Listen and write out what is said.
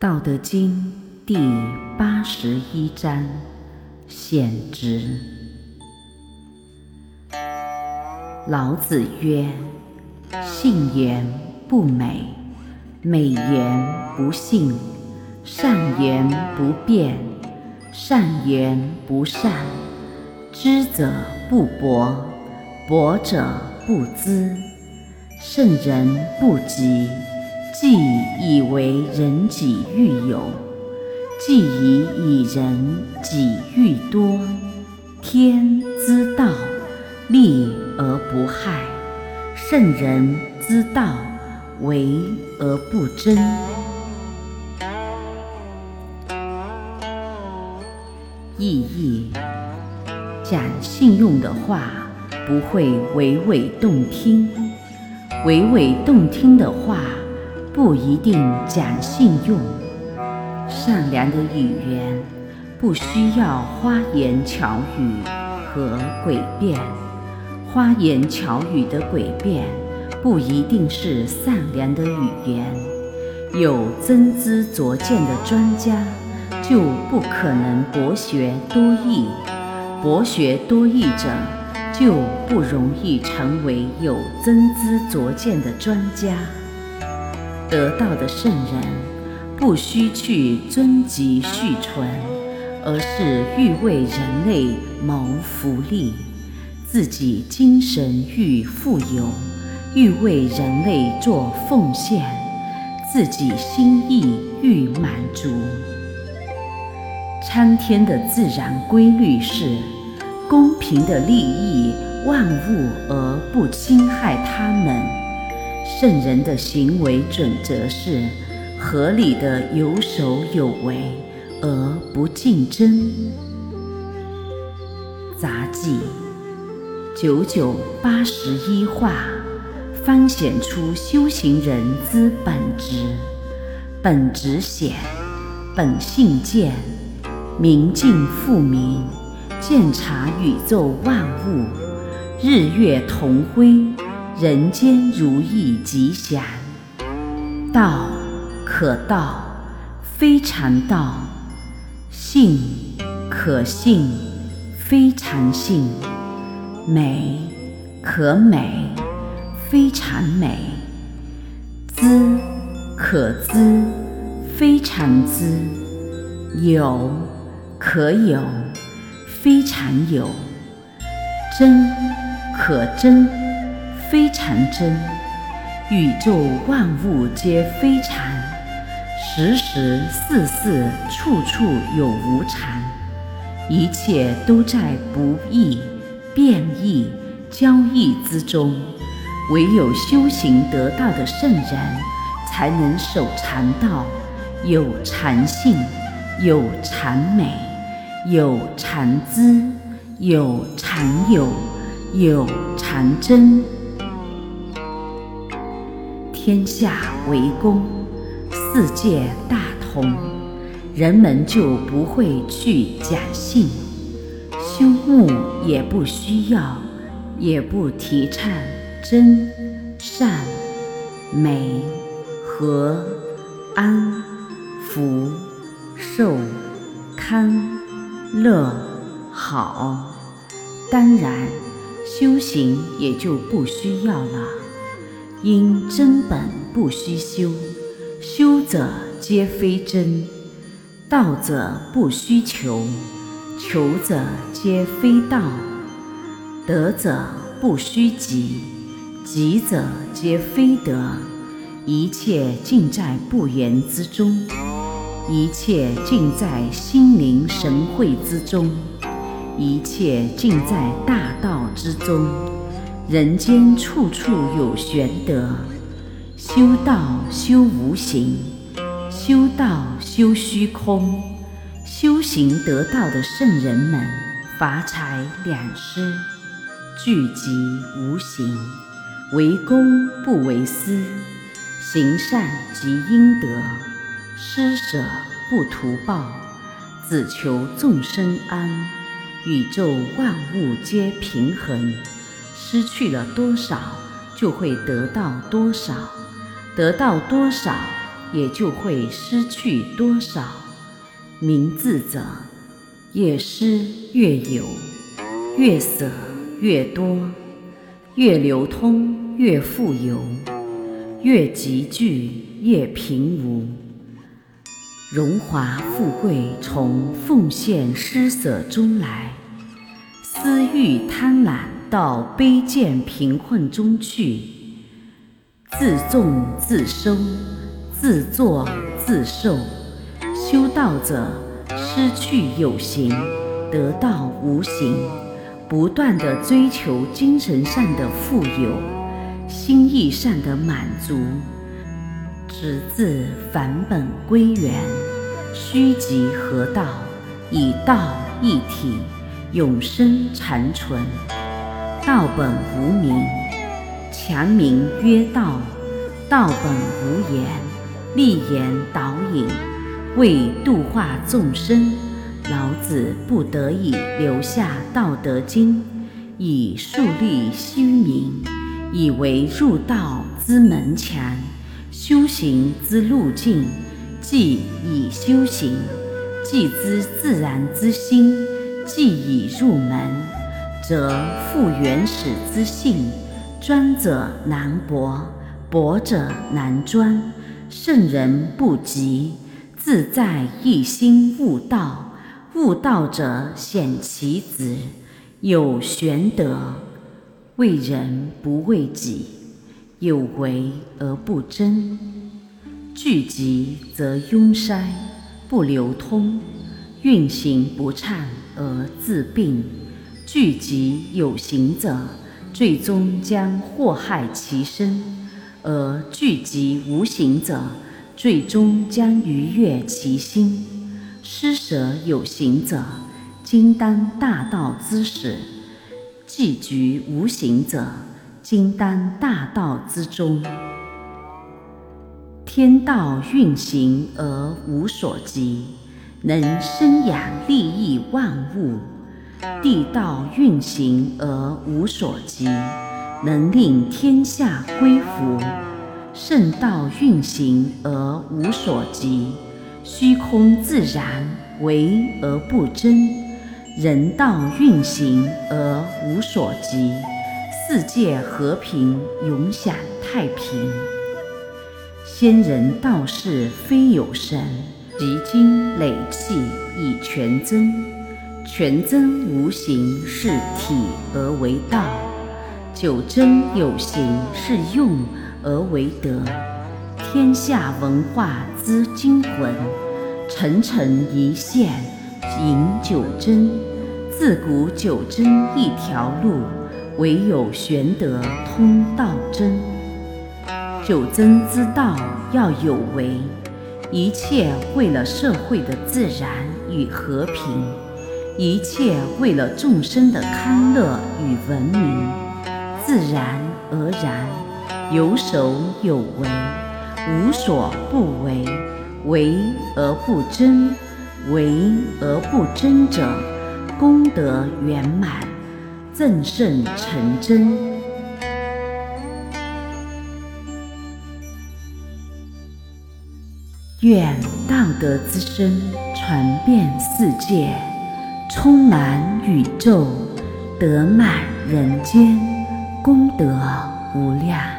道德经第八十一章：显直。老子曰：“信言不美，美言不信；善言不辩，善言不善。知者不博，博者不知。圣人不及。”既以为人己欲有，既以以人己欲多。天之道，利而不害；圣人之道，为而不争。意义：讲信用的话，不会娓娓动听；娓娓动听的话。不一定讲信用，善良的语言不需要花言巧语和诡辩，花言巧语的诡辩不一定是善良的语言。有真知灼见的专家就不可能博学多义，博学多义者就不容易成为有真知灼见的专家。得道的圣人，不需去尊极续存，而是欲为人类谋福利，自己精神欲富有，欲为人类做奉献，自己心意欲满足。参天的自然规律是公平的利益万物而不侵害他们。圣人的行为准则是合理的有守有为而不竞争。杂记九九八十一话，方显出修行人之本质。本质显，本性见，明镜复明，见察宇宙万物，日月同辉。人间如意吉祥，道可道，非常道；信可信，非常信；美可美，非常美；知可知，非常知；有可有，非常有；真可真。非常真，宇宙万物皆非常，时时事事处处有无常，一切都在不易、变异、交易之中。唯有修行得道的圣人，才能守禅道，有禅性，有禅美，有禅知，有禅有，有禅真。天下为公，世界大同，人们就不会去假信，修木也不需要，也不提倡真、善、美、和、安、福、寿、康、乐、好，当然，修行也就不需要了。因真本不虚修，修者皆非真；道者不虚求，求者皆非道；德者不须急，急者皆非德。一切尽在不言之中，一切尽在心灵神会之中，一切尽在大道之中。人间处处有玄德，修道修无形，修道修虚空。修行得道的圣人们，法财两失，聚集无形，为公不为私，行善积阴德，施舍不图报，只求众生安，宇宙万物皆平衡。失去了多少，就会得到多少；得到多少，也就会失去多少。明智者，越失越有，越舍越多，越流通越富有，越集聚越平无。荣华富贵从奉献施舍中来，私欲贪婪到卑贱贫困中去，自重自收，自作自受。修道者失去有形，得到无形，不断地追求精神上的富有，心意上的满足，直至返本归元，虚极合道，以道一体，永生长存。道本无名，强名曰道；道本无言，立言导引。为度化众生，老子不得已留下《道德经》，以树立虚名，以为入道之门墙，修行之路径。既已修行，既知自然之心，既已入门，则复原始之性。专者难博，博者难专，圣人不及。自在一心悟道，悟道者显其子，有玄德。为人不为己，有为而不争。聚集则壅塞，不流通；运行不畅而自病。聚集有形者，最终将祸害其身；而聚集无形者，最终将愉悦其心。施舍有形者，今当大道之始；寄居无形者，今当大道之终。天道运行而无所及，能生养利益万物；地道运行而无所及，能令天下归服。圣道运行而无所及，虚空自然为而不争；人道运行而无所及，世界和平永享太平。先人道士非有神，积精累气以全真，全真无形是体而为道，九真有形是用。而为德，天下文化之精魂，层层一线引九真。自古九真一条路，唯有玄德通道真。九真之道要有为，一切为了社会的自然与和平，一切为了众生的康乐与文明，自然而然。有守有为，无所不为。为而不争，为而不争者，功德圆满，正胜成真。愿道德之声传遍世界，充满宇宙，得满人间，功德无量。